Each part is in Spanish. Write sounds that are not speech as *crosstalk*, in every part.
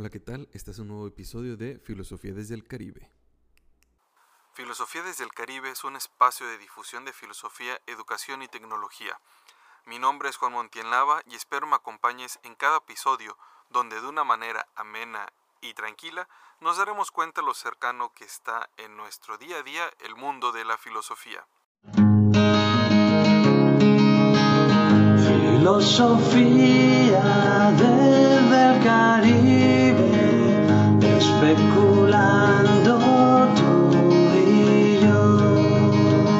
Hola, ¿qué tal? Este es un nuevo episodio de Filosofía desde el Caribe. Filosofía desde el Caribe es un espacio de difusión de filosofía, educación y tecnología. Mi nombre es Juan Montienlava y espero me acompañes en cada episodio donde de una manera amena y tranquila nos daremos cuenta lo cercano que está en nuestro día a día el mundo de la filosofía. Filosofía desde el Caribe, especulando y yo.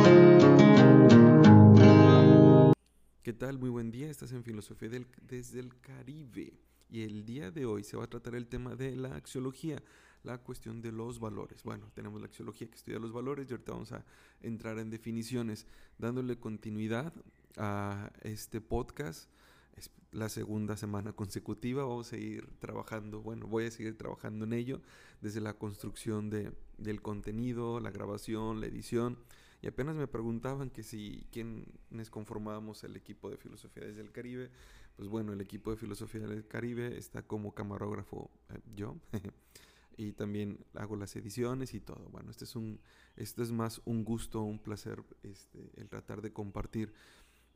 ¿Qué tal? Muy buen día. Estás en Filosofía desde el Caribe. Y el día de hoy se va a tratar el tema de la axiología, la cuestión de los valores. Bueno, tenemos la axiología que estudia los valores y ahorita vamos a entrar en definiciones, dándole continuidad a este podcast. Es la segunda semana consecutiva. Vamos a seguir trabajando, bueno, voy a seguir trabajando en ello, desde la construcción de, del contenido, la grabación, la edición. Y apenas me preguntaban que si quiénes conformábamos el equipo de Filosofía desde el Caribe. Pues bueno, el equipo de Filosofía del Caribe está como camarógrafo eh, yo. *laughs* y también hago las ediciones y todo. Bueno, este es un este es más un gusto, un placer este, el tratar de compartir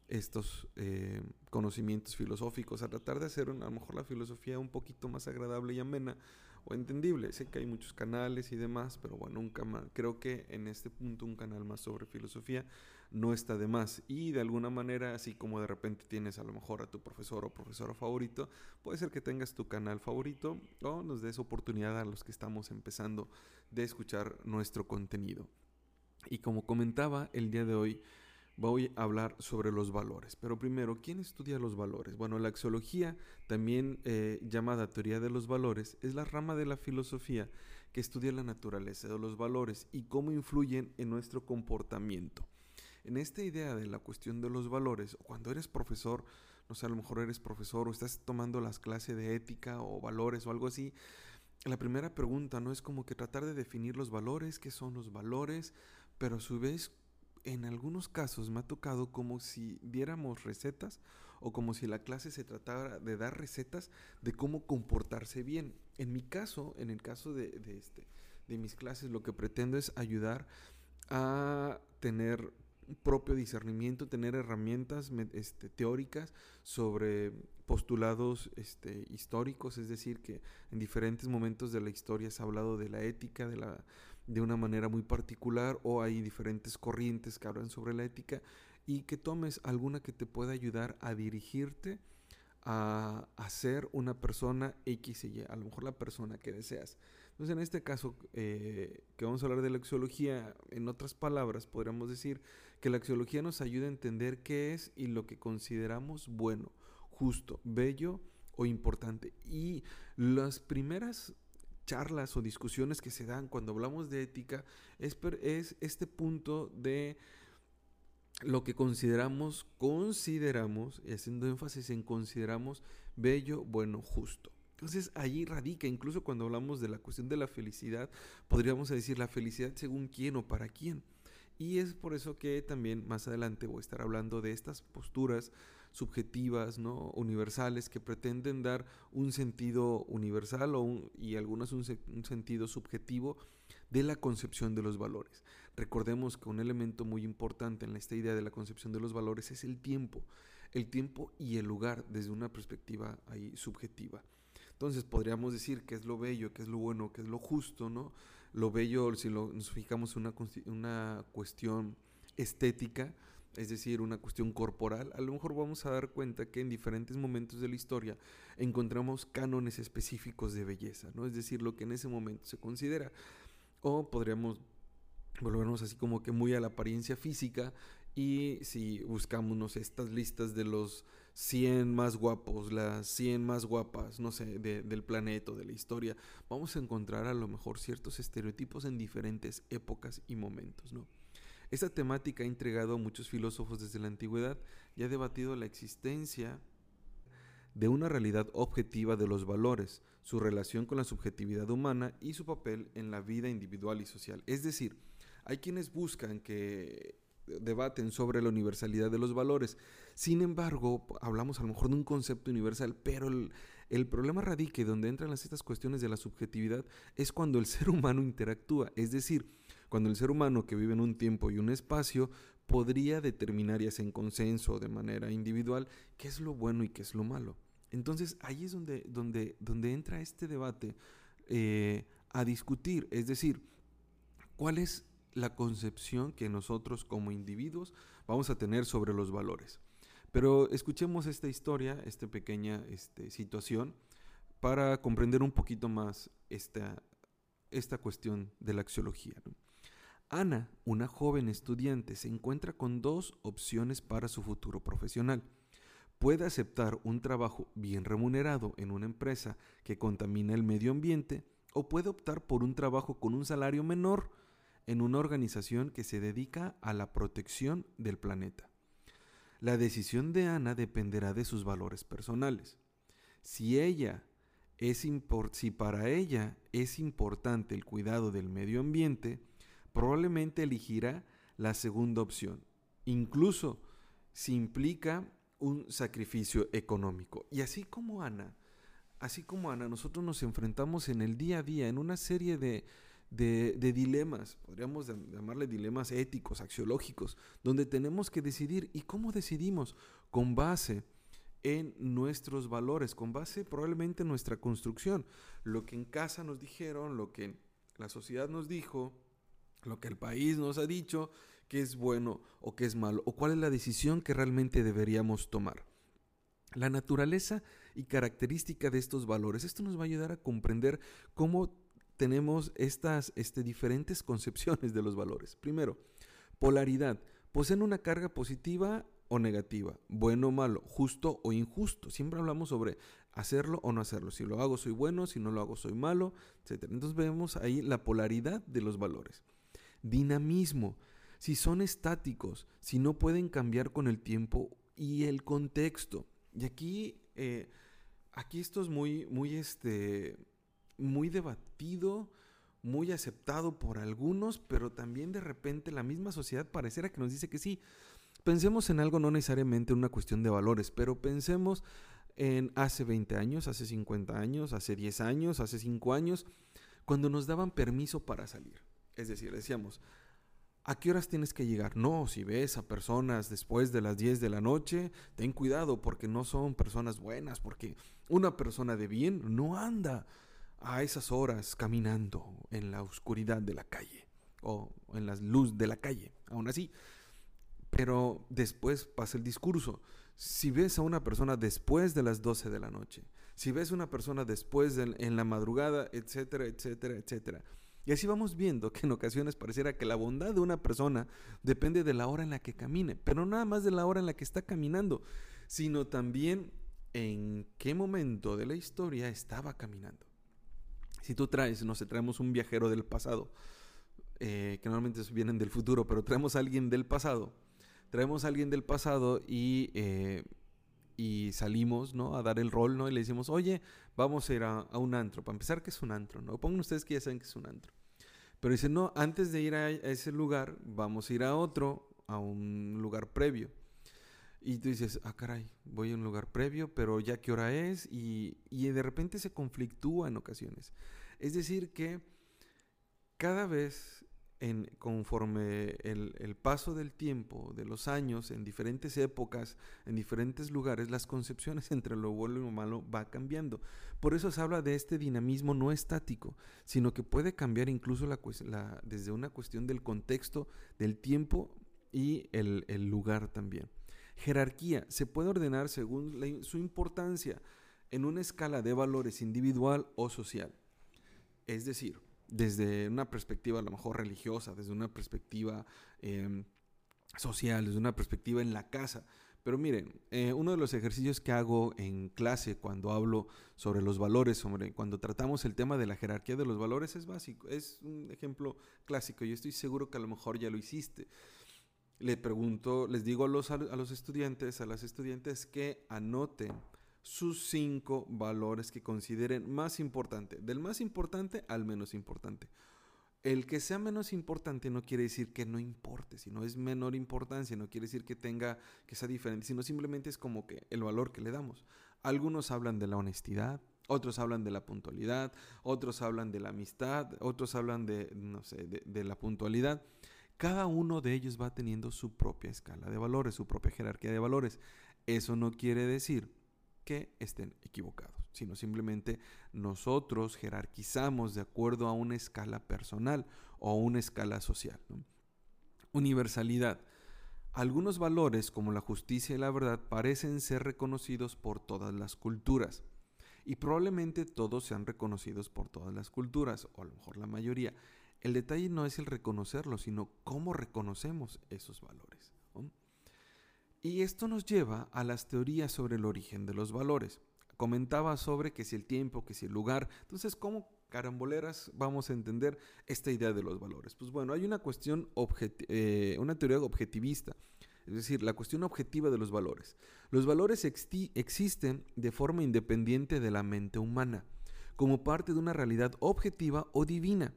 estos eh, conocimientos filosóficos, a tratar de hacer a lo mejor la filosofía un poquito más agradable y amena o entendible. Sé que hay muchos canales y demás, pero bueno, un cama- creo que en este punto un canal más sobre filosofía no está de más. Y de alguna manera, así como de repente tienes a lo mejor a tu profesor o profesora favorito, puede ser que tengas tu canal favorito o nos des oportunidad a los que estamos empezando de escuchar nuestro contenido. Y como comentaba, el día de hoy voy a hablar sobre los valores. Pero primero, ¿quién estudia los valores? Bueno, la axiología, también eh, llamada teoría de los valores, es la rama de la filosofía que estudia la naturaleza de los valores y cómo influyen en nuestro comportamiento. En esta idea de la cuestión de los valores, cuando eres profesor, no sé, a lo mejor eres profesor o estás tomando las clases de ética o valores o algo así, la primera pregunta no es como que tratar de definir los valores, qué son los valores, pero a su vez en algunos casos me ha tocado como si diéramos recetas o como si la clase se tratara de dar recetas de cómo comportarse bien. En mi caso, en el caso de, este, de mis clases, lo que pretendo es ayudar a tener propio discernimiento, tener herramientas este, teóricas sobre postulados este, históricos, es decir, que en diferentes momentos de la historia se ha hablado de la ética, de la de una manera muy particular o hay diferentes corrientes que hablan sobre la ética y que tomes alguna que te pueda ayudar a dirigirte a, a ser una persona X y Y, a lo mejor la persona que deseas. Entonces, en este caso, eh, que vamos a hablar de la axiología, en otras palabras, podríamos decir que la axiología nos ayuda a entender qué es y lo que consideramos bueno, justo, bello o importante. Y las primeras charlas o discusiones que se dan cuando hablamos de ética es, es este punto de lo que consideramos, consideramos, haciendo énfasis en consideramos bello, bueno, justo. Entonces allí radica, incluso cuando hablamos de la cuestión de la felicidad, podríamos decir la felicidad según quién o para quién. Y es por eso que también más adelante voy a estar hablando de estas posturas subjetivas, ¿no? universales, que pretenden dar un sentido universal o y algunas un, se- un sentido subjetivo de la concepción de los valores. Recordemos que un elemento muy importante en esta idea de la concepción de los valores es el tiempo, el tiempo y el lugar desde una perspectiva ahí subjetiva. Entonces podríamos decir qué es lo bello, qué es lo bueno, qué es lo justo, ¿no? Lo bello, si lo, nos fijamos en una, una cuestión estética, es decir, una cuestión corporal, a lo mejor vamos a dar cuenta que en diferentes momentos de la historia encontramos cánones específicos de belleza, ¿no? Es decir, lo que en ese momento se considera. O podríamos volvernos así como que muy a la apariencia física y si buscamos, estas listas de los 100 más guapos, las 100 más guapas, no sé, de- del planeta de la historia, vamos a encontrar a lo mejor ciertos estereotipos en diferentes épocas y momentos, ¿no? Esta temática ha intrigado a muchos filósofos desde la antigüedad y ha debatido la existencia de una realidad objetiva de los valores, su relación con la subjetividad humana y su papel en la vida individual y social. Es decir, hay quienes buscan que debaten sobre la universalidad de los valores. Sin embargo, hablamos a lo mejor de un concepto universal, pero el, problema radica donde entran las, estas cuestiones de la subjetividad es cuando el ser humano interactúa, es decir, cuando el ser humano que vive en un tiempo y un espacio podría determinar ya sea en consenso o de manera individual qué es lo bueno y qué es lo malo. Entonces ahí es donde, donde, donde entra este debate eh, a discutir, es decir, cuál es la concepción que nosotros como individuos vamos a tener sobre los valores. Pero escuchemos esta historia, esta pequeña este, situación, para comprender un poquito más esta, esta cuestión de la axiología. Ana, una joven estudiante, se encuentra con dos opciones para su futuro profesional. Puede aceptar un trabajo bien remunerado en una empresa que contamina el medio ambiente o puede optar por un trabajo con un salario menor en una organización que se dedica a la protección del planeta. La decisión de Ana dependerá de sus valores personales. Si ella es si para ella es importante el cuidado del medio ambiente, probablemente elegirá la segunda opción, incluso si implica un sacrificio económico. Y así como Ana, así como Ana, nosotros nos enfrentamos en el día a día en una serie de, de, dilemas, podríamos llamarle dilemas éticos, axiológicos, donde tenemos que decidir. ¿Y cómo decidimos? Con base en nuestros valores, con base probablemente en nuestra construcción. Lo que en casa nos dijeron, lo que la sociedad nos dijo, lo que el país nos ha dicho, que es bueno o que es malo, o cuál es la decisión que realmente deberíamos tomar. La naturaleza y característica de estos valores, esto nos va a ayudar a comprender cómo tenemos estas este, diferentes *laughs* concepciones de los valores. Primero, polaridad. Poseen una carga positiva o negativa, bueno o malo, justo o injusto. Siempre hablamos sobre hacerlo o no hacerlo. Si lo hago soy bueno, si no lo hago soy malo, etc. Entonces vemos ahí la polaridad de los valores. Dinamismo. Si son estáticos, si no pueden cambiar con el tiempo y el contexto. Y aquí, eh, aquí esto es muy, muy este, muy debatido, muy aceptado por algunos, pero también de repente la misma sociedad pareciera que nos dice que sí. Pensemos en algo no necesariamente una cuestión de valores, pero pensemos en hace 20 años, hace 50 años, hace 10 años, hace 5 años, cuando nos daban permiso para salir. Es decir, decíamos, ¿a qué horas tienes que llegar? No, si ves a personas después de las 10 de la noche, ten cuidado porque no son personas buenas, porque una persona de bien no anda a esas horas caminando en la oscuridad de la calle o en la luz de la calle, aún así. Pero después pasa el discurso. Si ves a una persona después de las 12 de la noche, si ves a una persona después en la madrugada, etcétera, etcétera, etcétera. Y así vamos viendo que en ocasiones pareciera que la bondad de una persona depende de la hora en la que camine, pero nada más de la hora en la que está caminando, sino también en qué momento de la historia estaba caminando. Si tú traes, no sé, traemos un viajero del pasado, eh, que normalmente vienen del futuro, pero traemos a alguien del pasado, traemos a alguien del pasado y, eh, y salimos, ¿no? A dar el rol, ¿no? Y le decimos, oye, vamos a ir a, un antro. Para empezar, ¿qué es un antro? ¿no? Pongan ustedes que ya saben que es un antro. Pero dicen, no, antes de ir a ese lugar, vamos a ir a otro, a un lugar previo. Y tú dices, ah, caray, voy a un lugar previo, pero ya qué hora es, y, y de repente se conflictúa en ocasiones. Es decir, que cada vez, en, conforme el, paso del tiempo, de los años, en diferentes épocas, en diferentes lugares, las concepciones *laughs* entre lo bueno y lo malo va cambiando. Por eso se habla de este dinamismo no estático, sino que puede cambiar incluso desde una cuestión del contexto, del tiempo y el, lugar también. Jerarquía se puede ordenar según su importancia en una escala de valores individual o social. Es decir, desde una perspectiva a lo mejor religiosa, desde una perspectiva eh, social, desde una perspectiva en la casa. Pero miren, eh, uno de los ejercicios que hago en clase cuando hablo sobre los valores, sobre cuando tratamos el tema de la jerarquía de los valores, es básico, es un ejemplo clásico. Yo estoy seguro que a lo mejor ya lo hiciste le pregunto, les digo a los, a los estudiantes, a las estudiantes que anoten sus cinco valores que consideren más importante, del más importante al menos importante. El que sea menos importante no quiere decir que no importe, sino es menor importancia, no quiere decir que tenga, que sea diferente, sino simplemente es como que el valor que le damos. Algunos hablan de la honestidad, otros hablan de la puntualidad, otros hablan de la amistad, otros hablan de, no sé, de, de la puntualidad. Cada uno de ellos va teniendo su propia escala de valores, su propia jerarquía de valores. Eso no quiere decir que estén equivocados, sino simplemente nosotros jerarquizamos de acuerdo a una escala personal o una escala social. Universalidad. Algunos valores como la justicia y la verdad parecen ser reconocidos por todas las culturas. Y probablemente todos sean reconocidos por todas las culturas, o a lo mejor la mayoría. El detalle no es el reconocerlos, sino cómo reconocemos esos valores. ¿no? Y esto nos lleva a las teorías sobre el origen de los valores. Comentaba sobre que si el tiempo, que si el lugar. Entonces, ¿cómo caramboleras vamos a entender esta idea de los valores? Pues bueno, hay una cuestión, eh, una teoría objetivista, es decir, la cuestión objetiva de los valores. Los valores existen de forma independiente de la mente humana, como parte de una realidad objetiva o divina.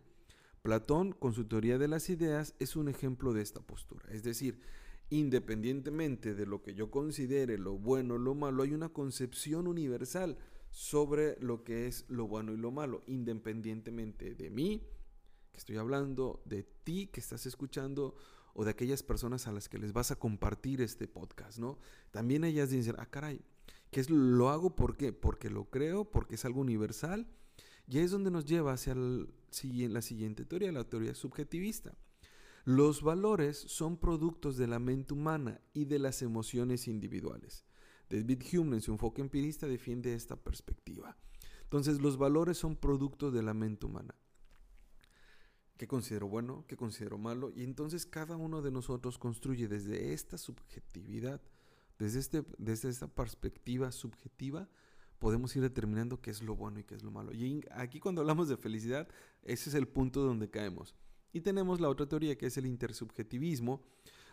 Platón, con su teoría de las ideas, es un ejemplo de esta postura. Es decir, independientemente de lo que yo considere lo bueno o lo malo, hay una concepción universal sobre lo que es lo bueno y lo malo, independientemente de mí, que estoy hablando, de ti que estás escuchando o de aquellas personas a las que les vas a compartir este podcast, ¿no? También ellas dicen, ah, caray, ¿qué es lo hago? ¿Por qué? Porque lo creo, porque es algo universal. Y es donde nos lleva hacia la siguiente teoría, la teoría subjetivista. Los valores son productos de la mente humana y de las emociones individuales. David Hume en su enfoque empirista defiende esta perspectiva. Entonces los valores son productos de la mente humana. ¿Qué considero bueno? ¿Qué considero malo? Y entonces cada uno de nosotros construye desde esta subjetividad, desde, este, desde esta perspectiva subjetiva, podemos ir determinando qué es lo bueno y qué es lo malo. Y aquí cuando hablamos de felicidad, ese es el punto donde caemos. Y tenemos la otra teoría que es el intersubjetivismo.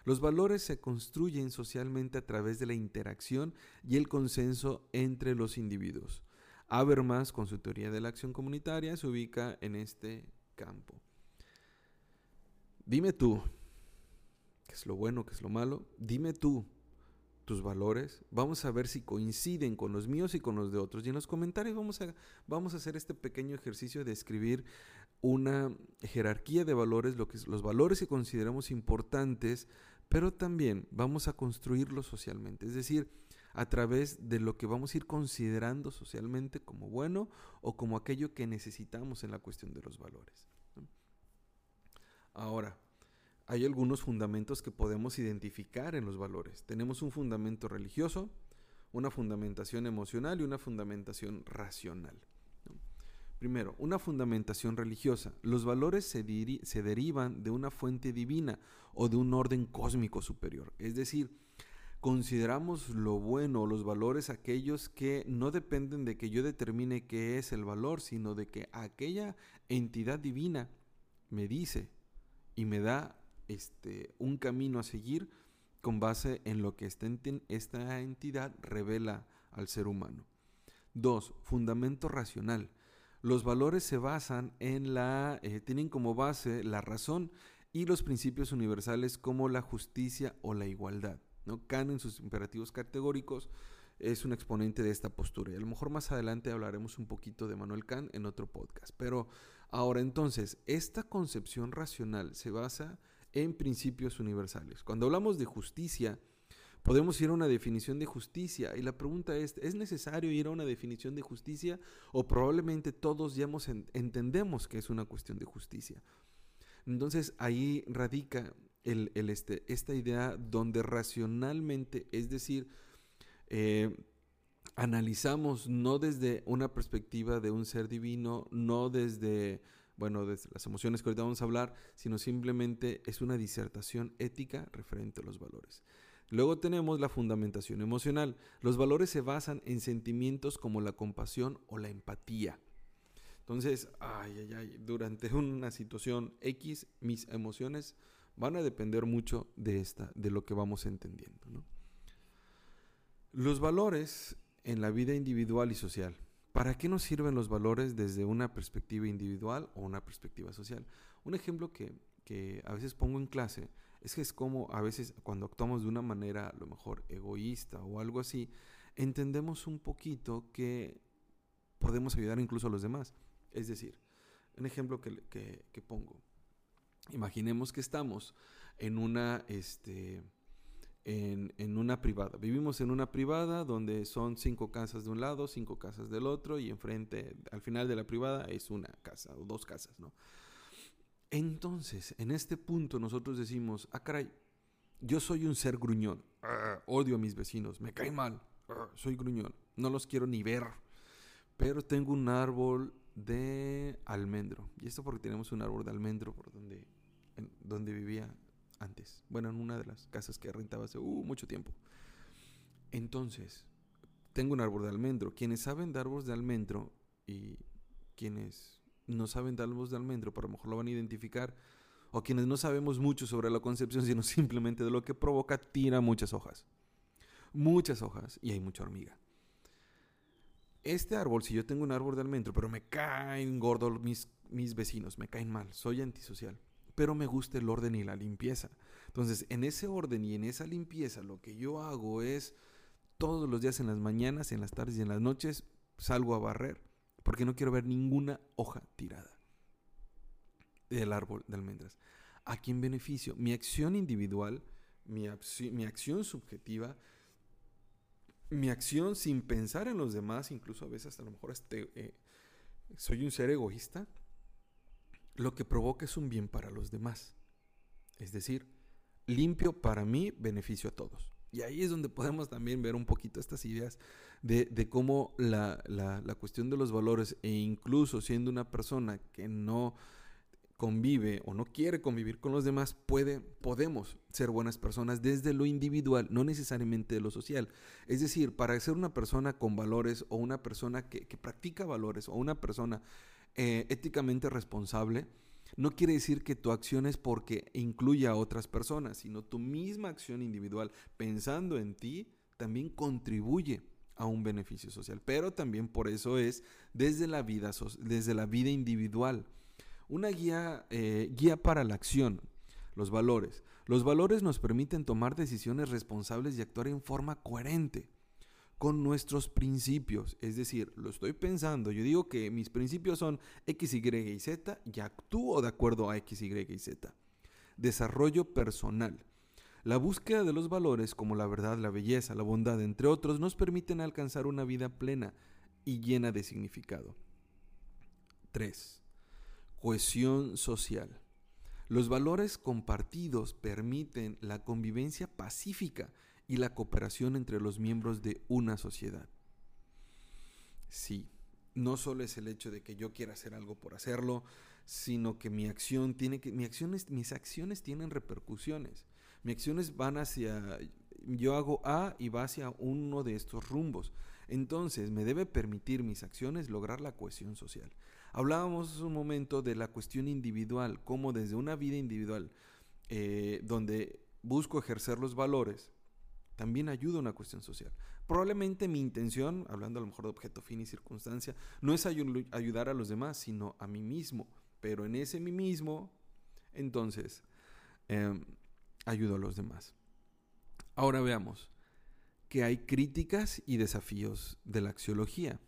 Los valores se construyen socialmente a través de la interacción y el consenso entre los individuos. Habermas, con su teoría de la acción comunitaria, se ubica en este campo. Dime tú, ¿qué es lo bueno, qué es lo malo? Dime tú tus valores. Vamos a ver si coinciden con los míos y con los de otros. Y en los comentarios vamos a, vamos a hacer este pequeño ejercicio de escribir una jerarquía de valores, los valores que consideramos importantes, pero también vamos a construirlos socialmente, es decir, a través de lo que vamos a ir considerando socialmente como bueno o como aquello que necesitamos en la cuestión de los valores. Ahora, hay algunos fundamentos que podemos identificar en los valores. Tenemos un fundamento religioso, una fundamentación emocional y una fundamentación racional. Primero, una fundamentación religiosa. Los valores se, derivan de una fuente divina o de un orden cósmico superior. Es decir, consideramos lo bueno, los valores aquellos que no dependen de que yo determine qué es el valor, sino de que aquella entidad divina me dice y me da este, un camino a seguir con base en lo que esta entidad revela al ser humano. Dos, fundamento racional. Los valores se basan en la, eh, tienen como base la razón y los principios universales como la justicia o la igualdad. ¿no? Kant en sus imperativos categóricos es un exponente de esta postura. Y a lo mejor más adelante hablaremos un poquito de Manuel Kant en otro podcast. Pero ahora entonces, esta concepción racional se basa en principios universales. Cuando hablamos de justicia, Podemos ir a una definición de justicia y la pregunta es, ¿es necesario ir a una definición de justicia o probablemente todos ya entendemos que es una cuestión de justicia? Entonces ahí radica este, esta idea donde racionalmente, es decir, eh, analizamos no desde una perspectiva de un ser divino, no desde, bueno, desde las emociones que ahorita vamos a hablar, sino simplemente es una disertación ética referente a los valores. Luego tenemos la fundamentación emocional. Los valores se basan en sentimientos como la compasión o la empatía. Entonces, ay, ay, ay, durante una situación X, mis emociones van a depender mucho de esta, de lo que vamos entendiendo. Los valores en la vida individual y social. ¿Para qué nos sirven los valores desde una perspectiva individual o una perspectiva social? Un ejemplo que, que a veces pongo en clase es que es como a veces cuando actuamos de una manera a lo mejor egoísta o algo así, entendemos un poquito que podemos ayudar incluso a los demás. Es decir, un ejemplo que, que- que pongo. Imaginemos que estamos en una, este, en, en una privada. Vivimos en una privada donde son cinco casas de un lado, cinco casas del otro y enfrente, al final de la privada es una casa o dos casas, ¿no? Entonces, en este punto nosotros decimos, ah, caray, yo soy un ser gruñón, Ah, odio a mis vecinos, me caen mal, Ah, soy gruñón, no los quiero ni ver, pero tengo un árbol de almendro. Y esto porque tenemos un árbol de almendro por donde, donde vivía antes. Bueno, en una de las casas que rentaba hace uh, mucho tiempo. Entonces, tengo un árbol de almendro. Quienes saben de árboles de almendro y quienes no saben de árboles de almendro, por lo mejor lo van a identificar. O quienes no sabemos mucho sobre la concepción, sino *laughs* simplemente de lo que provoca, tira muchas hojas. Muchas hojas y hay mucha hormiga. Este árbol, si yo tengo un árbol de almendro, pero me caen gordos mis, mis vecinos, me caen mal, soy antisocial, pero me gusta el orden y la limpieza. Entonces, en ese orden y en esa limpieza, lo que yo hago es todos los días en las mañanas, en las tardes y en las noches, salgo a barrer, porque no quiero ver ninguna hoja tirada del árbol de almendras. ¿A quién beneficio? Mi acción individual, mi, acci- mi acción subjetiva, mi acción sin pensar en los demás, incluso a veces a lo mejor este, eh, soy un ser egoísta, lo que provoca es un bien para los demás. Es decir, limpio para mí, beneficio a todos. Y ahí es donde podemos también ver un poquito estas ideas de, de cómo la, la- la cuestión de los valores e incluso siendo una persona que no convive o no quiere convivir con los demás, puede, podemos ser buenas personas desde lo individual, no necesariamente de lo social. Es decir, para ser una persona con valores o una persona que, practica valores o una persona eh, éticamente responsable, no quiere decir que tu acción es porque incluya a otras personas, sino tu misma acción individual, pensando en ti, también contribuye a un beneficio social. Pero también por eso es desde la vida, desde la vida individual. Una guía, eh, guía para la acción, los valores. Los valores nos permiten tomar decisiones responsables y actuar en forma coherente con nuestros principios. Es decir, lo estoy pensando, yo digo que mis principios son X, Y y Z y actúo de acuerdo a X, Y y Z. Desarrollo personal. La búsqueda de los valores como la verdad, la belleza, la bondad, entre otros, nos permiten alcanzar una vida plena y llena de significado. 3. Cohesión social. Los valores compartidos permiten la convivencia pacífica y la cooperación entre los miembros de una sociedad. Sí, no solo es el hecho de que yo quiera hacer algo por hacerlo, sino que mi acción tiene que mi acciones, mis acciones tienen repercusiones. Mis acciones van hacia yo hago A y va hacia uno de estos rumbos. Entonces, me debe permitir mis acciones lograr la cohesión social. Hablábamos un momento de la cuestión individual, cómo desde una vida individual, eh, donde busco ejercer los valores, también ayuda a una cuestión social. Probablemente mi intención, hablando a lo mejor de objeto, fin y circunstancia, no es ayu- ayudar a los demás, sino a mí mismo. Pero en ese mí mismo, entonces, em, ayudo a los demás. Ahora veamos que hay críticas y desafíos de la axiología.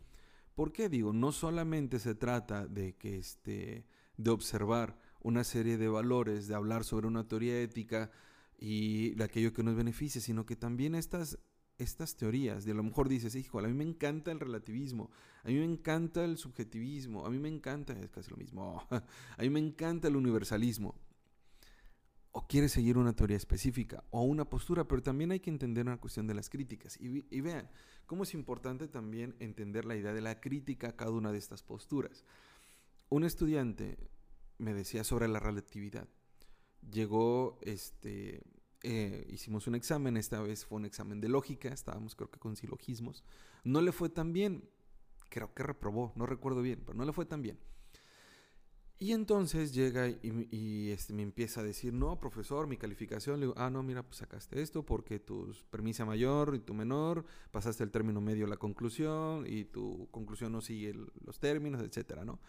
¿Por qué digo? No solamente se trata de que este, de observar una serie de valores, de hablar sobre una teoría ética y de aquello que nos beneficia, sino que también estas, estas teorías, de a lo mejor dices, hijo, a mí me encanta el relativismo, a mí me encanta el subjetivismo, a mí me encanta, es casi lo mismo, *laughs* a mí me encanta el universalismo. O quieres seguir una teoría específica o una postura, pero también hay que entender una cuestión de las críticas. Y vean cómo es importante también entender la idea de la crítica a cada una de estas posturas. Un estudiante me decía sobre la relatividad. Llegó, este, eh, hicimos un examen, esta vez fue un examen de lógica, estábamos creo que con silogismos. No le fue tan bien, creo que reprobó, no recuerdo bien, pero no le fue tan bien. Y entonces llega y, este, me empieza a decir, no, profesor, mi calificación. Le digo, ah, no, mira, pues sacaste esto porque tu premisa mayor y tu menor, pasaste el término medio a la conclusión y tu conclusión no sigue los términos, etcétera, ¿no?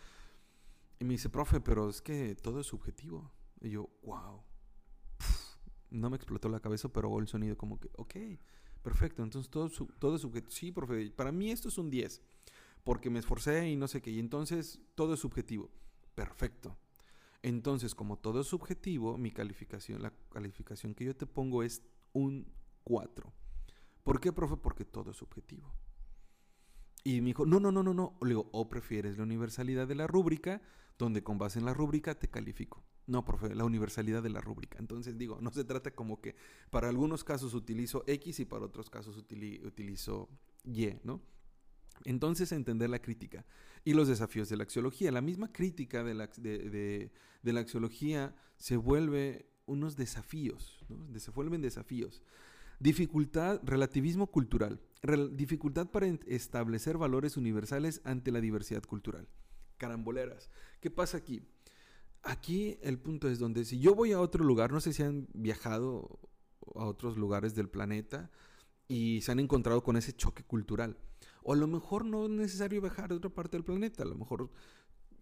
Y me dice, profe, pero es que todo es subjetivo. Y yo, wow. No me explotó la cabeza, pero el sonido como que, ok, Perfecto, entonces todo, su- todo es subjetivo. Sí, profe, para mí esto es un 10, porque me esforcé y no sé qué, y entonces todo es subjetivo. Perfecto. Entonces, como todo es subjetivo, mi calificación, la calificación que yo te pongo es un 4. ¿Por qué, profe? Porque todo es subjetivo. Y me dijo, no, no, no, no, no. Le digo, o prefieres la universalidad de la rúbrica, donde con base en la rúbrica te califico. No, profe, la universalidad de la rúbrica. Entonces digo, no se trata como que para algunos casos utilizo X y para otros casos utili- utilizo Y, ¿no? Entonces entender la crítica y los desafíos de la axiología. La misma crítica de la, de, la axiología se vuelve unos desafíos, ¿no? Se vuelven desafíos. Dificultad, relativismo cultural. Dificultad para establecer valores universales ante la diversidad cultural. Caramboleras. ¿Qué pasa aquí? Aquí el punto es donde si yo voy a otro lugar, no sé si han viajado a otros lugares del planeta y se han encontrado con ese choque cultural. O a lo mejor no es necesario viajar a otra parte del planeta, a lo mejor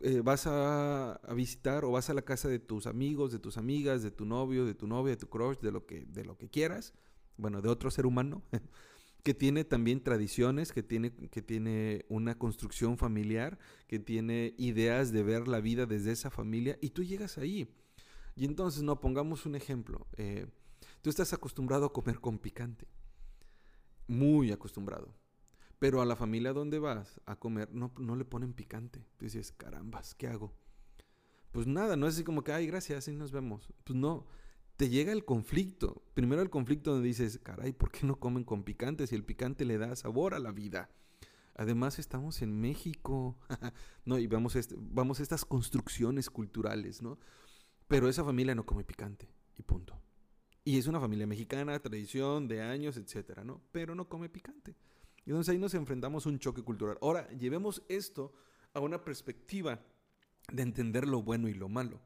eh, vas a, a visitar o vas a la casa de tus amigos, de tus amigas, de tu novio, de tu novia, de tu crush, de lo que, de lo que quieras, bueno, de otro ser humano, *laughs* que tiene también tradiciones, que tiene, que tiene una construcción familiar, que tiene ideas de ver la vida desde esa familia, y tú llegas ahí. Y entonces, no, pongamos un ejemplo. eh, tú estás acostumbrado a comer con picante, muy acostumbrado. Pero a la familia donde vas a comer no, no le ponen picante. Tú dices, carambas, ¿qué hago? Pues nada, no es así como que, ay, gracias, y nos vemos. Pues no, te llega el conflicto. Primero el conflicto donde dices, caray, ¿por qué no comen con picante si el picante le da sabor a la vida? Además estamos en México, *laughs* no, y vamos, vamos a estas construcciones culturales, ¿no? Pero esa familia no come picante, y punto. Y es una familia mexicana, tradición de años, etcétera, ¿no? Pero no come picante. Y entonces ahí nos enfrentamos a un choque cultural. Ahora, llevemos esto a una perspectiva de entender lo bueno y lo malo.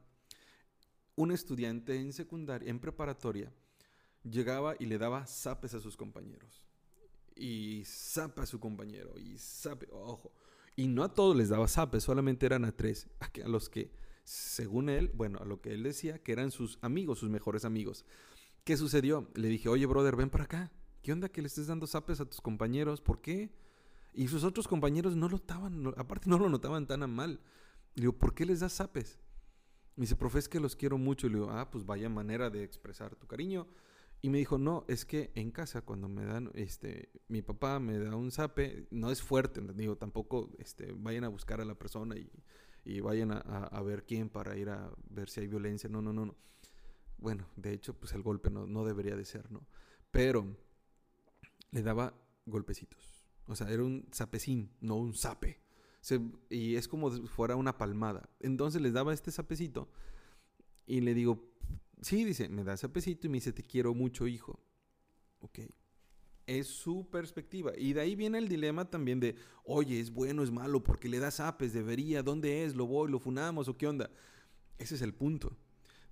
Un estudiante en secundaria, en preparatoria, llegaba y le daba zapes a sus compañeros. Y zapa a su compañero. Y zape, ojo. Y no a todos les daba zapes, solamente eran a tres. A, los que, según él, bueno, a lo que él decía, que eran sus amigos, sus mejores amigos. ¿Qué sucedió? Le dije, oye, brother, ven para acá. ¿Qué onda que le estés dando zapes a tus compañeros? ¿Por qué? Y sus otros compañeros no lo notaban, no- aparte no lo notaban tan a mal. Le digo, ¿por qué les das zapes? Me dice, profe, es que los quiero mucho. Le digo, ah, pues vaya manera de expresar tu cariño. Y me dijo, no, es que en casa cuando me dan, este, mi papá me da un zape, no es fuerte, digo, tampoco, este, vayan a buscar a la persona y, y vayan a, a- a ver quién para ir a ver si hay violencia. No, no, no, no. Bueno, de hecho, pues el golpe no, no debería de ser, ¿no? Pero le daba golpecitos. O sea, era un zapecín, no un zape. Y es como si fuera una palmada. Entonces les daba este zapecito y le digo, sí, dice, me da zapecito y me dice, te quiero mucho, hijo. Ok. Es su perspectiva. Y de ahí viene el dilema también de, oye, es bueno, es malo, porque le das zapes, debería, ¿dónde es? ¿Lo voy, lo funamos o qué onda? Ese es el punto.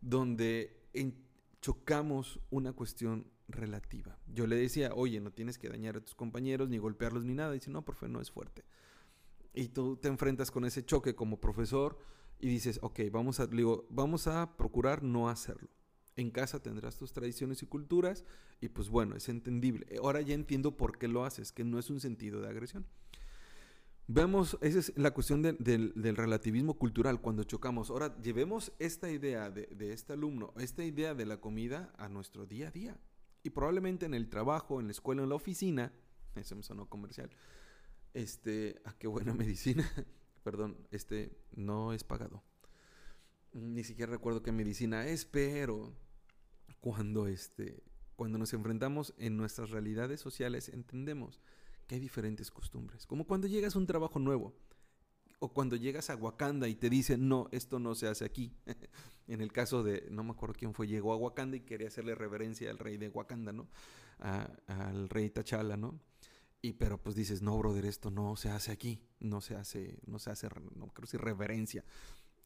Donde chocamos una cuestión relativa. Yo le decía, oye, no tienes que dañar a tus compañeros, ni golpearlos, ni nada. dice, no, profe, no es fuerte. Y tú te enfrentas con ese choque como profesor y dices, ok, vamos a, digo, vamos a procurar no hacerlo. En casa tendrás tus tradiciones y culturas y pues bueno, es entendible. Ahora ya entiendo por qué lo haces, que no es un sentido de agresión. Vemos, esa es la cuestión de- del, del relativismo cultural cuando chocamos. Ahora, llevemos esta idea de, de este alumno, esta idea de la comida a nuestro día a día. Y probablemente en el trabajo, en la escuela, en la oficina, eso me sonó comercial, este, ah, qué buena *laughs* medicina, perdón, este, no es pagado. Ni siquiera recuerdo qué medicina es, pero cuando, este, cuando nos enfrentamos en nuestras realidades sociales, entendemos que hay diferentes costumbres. Como cuando llegas a un trabajo nuevo, o cuando llegas a Wakanda y te dicen, no, esto no se hace aquí. *laughs* en el caso de, no me acuerdo quién fue, llegó a Wakanda y quería hacerle reverencia al rey de Wakanda, ¿no? A- al rey T'Challa, ¿no? Y pero pues dices, no, brother, esto no se hace aquí, no se hace, no se hace, no creo si reverencia.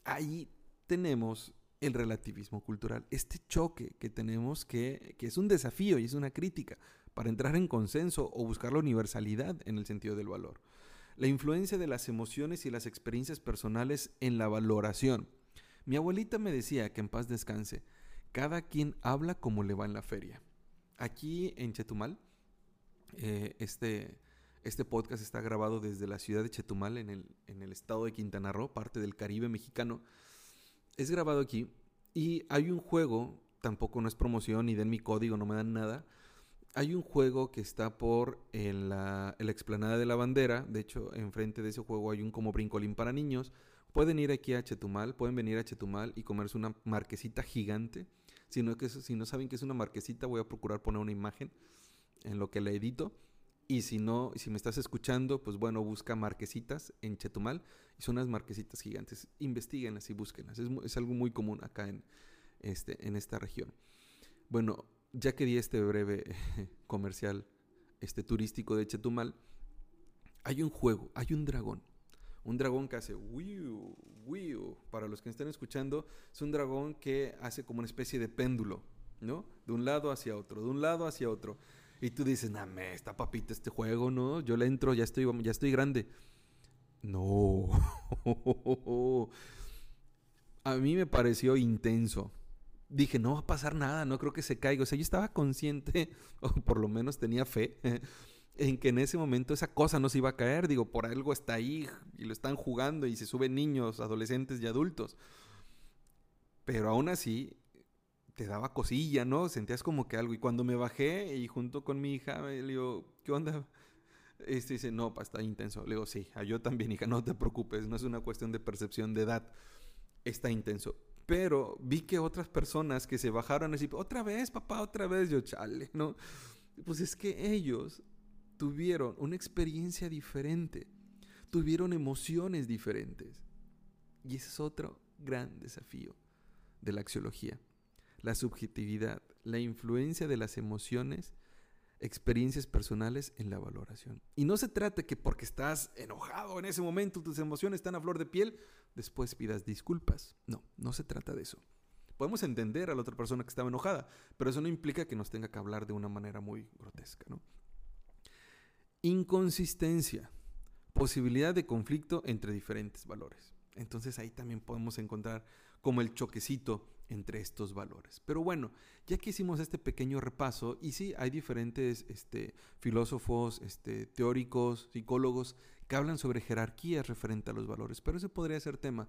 Ahí tenemos el relativismo cultural, este choque que tenemos que, que es un desafío y es una crítica para entrar en consenso o buscar la universalidad en el sentido del valor. La influencia de las emociones y las experiencias personales en la valoración. Mi abuelita me decía que en paz descanse, cada quien habla como le va en la feria. Aquí en Chetumal, Eh, este, este podcast está grabado desde la ciudad de Chetumal, en el, en el estado de Quintana Roo, parte del Caribe mexicano. Es grabado aquí y hay un juego, tampoco no es promoción, ni den mi código, no me dan nada. Hay un juego que está por en la, explanada de la bandera. De hecho, enfrente de ese juego hay un como brincolín para niños. Pueden ir aquí a Chetumal, pueden venir a Chetumal y comerse una marquesita gigante. Si no, que, si no saben que es una marquesita, voy a procurar poner una imagen en lo que la edito. Y si no, si me estás escuchando, pues bueno, busca marquesitas en Chetumal. Y son unas marquesitas gigantes. Investíguenlas y búsquenlas. Es, es algo muy común acá en, este, en esta región. Bueno, ya que di este breve *laughs* comercial este, turístico de Chetumal, hay un juego, hay un dragón. Un dragón que hace wiu, wiu. Para los que estén escuchando, es un dragón que hace como una especie de péndulo, ¿no? De un lado hacia otro, de un lado hacia otro. Y tú dices, me está papita este juego, ¿no? Yo le entro, ya estoy, ya estoy grande. No. *laughs* A mí me pareció intenso. Dije, no va a pasar nada, no creo que se caiga. O sea, yo estaba consciente, *laughs* o por lo menos tenía fe, *laughs* en que en ese momento esa cosa no se iba a caer. Digo, por algo está ahí y lo están jugando y se suben niños, adolescentes y adultos. Pero aún así, te daba cosilla, ¿no? Sentías como que algo. Y cuando me bajé y junto con mi hija, le digo, ¿qué onda? Este dice, no, pa, está intenso. Le digo, sí, a yo también, hija, no te preocupes, no es una cuestión de percepción de edad. Está intenso. Pero vi que otras personas que se bajaron así, otra vez, papá, otra vez, yo, chale, ¿no? Pues es que ellos tuvieron una experiencia diferente, tuvieron emociones diferentes. Y ese es otro gran desafío de la axiología. La subjetividad, la influencia de las emociones, experiencias personales en la valoración. Y no se trata que porque estás enojado en ese momento, tus emociones están a flor de piel, después pidas disculpas. No, no se trata de eso. Podemos entender a la otra persona que estaba enojada, pero eso no implica que nos tenga que hablar de una manera muy grotesca, ¿no? Inconsistencia, posibilidad de conflicto entre diferentes valores. Entonces ahí también podemos encontrar como el choquecito entre estos valores. Pero bueno, ya que hicimos este pequeño repaso, y sí, hay diferentes este, filósofos, este, teóricos, psicólogos que hablan sobre jerarquías referente a los valores, pero ese podría ser tema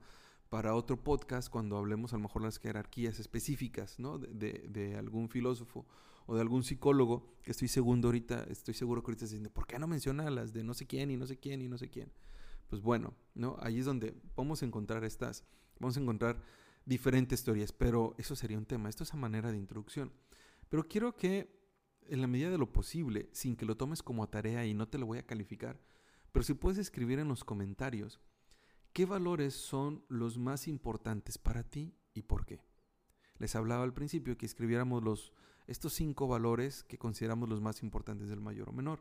para otro podcast cuando hablemos a lo mejor las jerarquías específicas ¿no? de, de, algún filósofo o de algún psicólogo, que estoy seguro ahorita, estoy seguro que ahorita diciendo, ¿por qué no menciona las de no sé quién y no sé quién y no sé quién? Pues bueno, ¿no? Ahí es donde vamos a encontrar estas, vamos a encontrar diferentes teorías, pero eso sería un tema, esto es a manera de introducción. Pero quiero que en la medida de lo posible, sin que lo tomes como tarea y no te lo voy a calificar, pero si puedes escribir en los comentarios, ¿qué valores son los más importantes para ti y por qué? Les hablaba al principio que escribiéramos los, estos cinco valores que consideramos los más importantes del mayor o menor.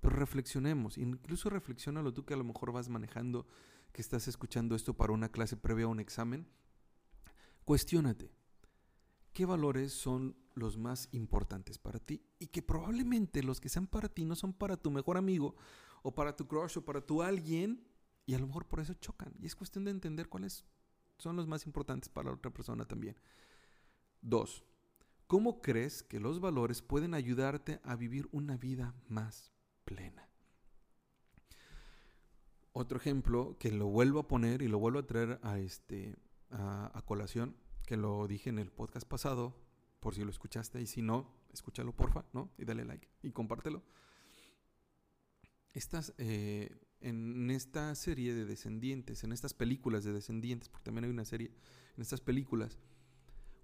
Pero reflexionemos, incluso reflexionalo tú que a lo mejor vas manejando, que estás escuchando esto para una clase previa a un examen, Cuestiónate, ¿qué valores son los más importantes para ti? Y que probablemente los que sean para ti no son para tu mejor amigo o para tu crush o para tu alguien y a lo mejor por eso chocan. Y es cuestión de entender cuáles son los más importantes para la otra persona también. Dos, ¿cómo crees que los valores pueden ayudarte a vivir una vida más plena? Otro ejemplo que lo vuelvo a poner y lo vuelvo a traer a este a, colación, que lo dije en el podcast pasado, por si lo escuchaste, y si no, escúchalo porfa, ¿no? Y dale like y compártelo. Estas, eh, en esta serie de descendientes, en estas películas de descendientes, porque también hay una serie, en estas películas,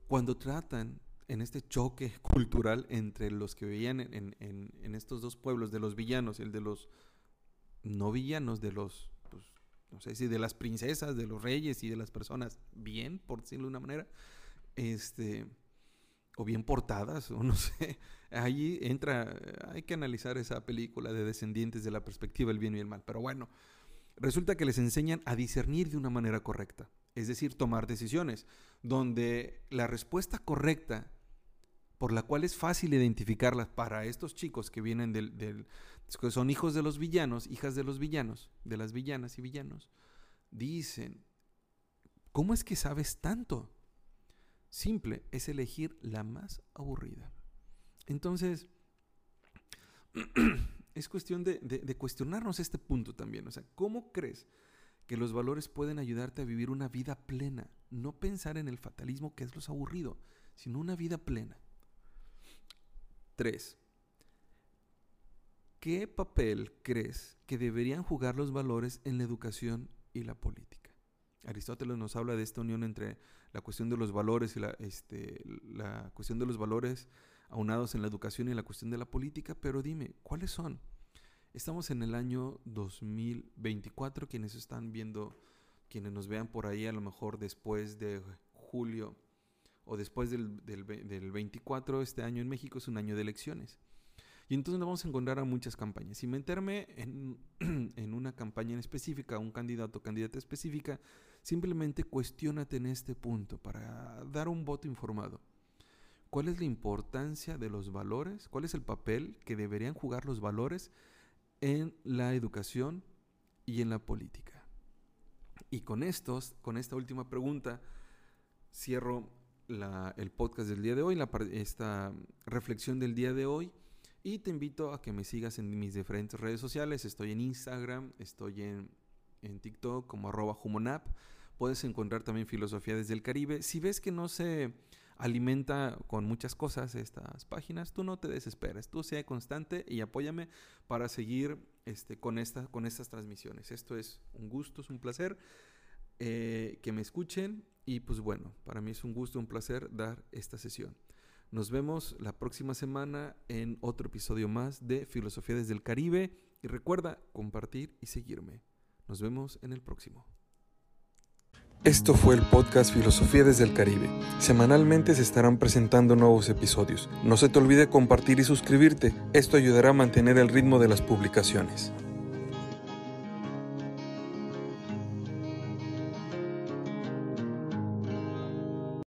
cuando tratan en este choque *laughs* cultural entre los que veían en, en, en estos dos pueblos, de los villanos, el de los no villanos, de los no sé si de las princesas, de los reyes y de las personas bien, por decirlo de una manera, este, o bien portadas, *laughs* o no sé. Ahí entra, hay que analizar esa película de descendientes de la perspectiva del bien y el mal. Pero bueno, resulta que les enseñan a discernir de una manera correcta, es decir, tomar decisiones, donde la respuesta correcta por la cual es fácil identificarlas para estos chicos que vienen del, que son hijos de los villanos, hijas de los villanos, de las villanas y villanos, dicen, ¿cómo es que sabes tanto? Simple, es elegir la más aburrida. Entonces, *clears throat* es cuestión de, de, de cuestionarnos este punto también. O sea, ¿cómo crees que los valores pueden ayudarte a vivir una vida plena? No pensar en el fatalismo que es lo aburrido, sino una vida plena. 3. ¿Qué papel crees que deberían jugar los valores en la educación y la política? Aristóteles nos habla de esta unión entre la cuestión de los valores y la, este, la cuestión de los valores aunados en la educación y la cuestión de la política, pero dime, ¿cuáles son? Estamos en el año 2024, quienes están viendo, quienes nos vean por ahí a lo mejor después de julio o después del, del, del 24, este año en México es un año de elecciones. Y entonces nos vamos a encontrar a muchas campañas. Y meterme en, *clears throat* en una campaña en específica, un candidato o candidata específica, simplemente cuestionate en este punto para dar un voto informado. ¿Cuál es la importancia de los valores? ¿Cuál es el papel que deberían jugar los valores en la educación y en la política? Y con estos, con esta última pregunta, cierro la, el podcast del día de hoy, la, esta reflexión del día de hoy. Y te invito a que me sigas en mis diferentes redes sociales. Estoy en Instagram, estoy en, en TikTok como arroba humonap. Puedes encontrar también Filosofía desde el Caribe. Si ves que no se alimenta con muchas cosas estas páginas, tú no te desesperes, tú sea constante y apóyame para seguir este, con, esta, con estas transmisiones. Esto es un gusto, es un placer eh, que me escuchen y pues bueno, para mí es un gusto, un placer dar esta sesión. Nos vemos la próxima semana en otro episodio más de Filosofía desde el Caribe y recuerda compartir y seguirme. Nos vemos en el próximo. Esto fue el podcast Filosofía desde el Caribe. Semanalmente se estarán presentando nuevos episodios. No se te olvide compartir y suscribirte. Esto ayudará a mantener el ritmo de las publicaciones.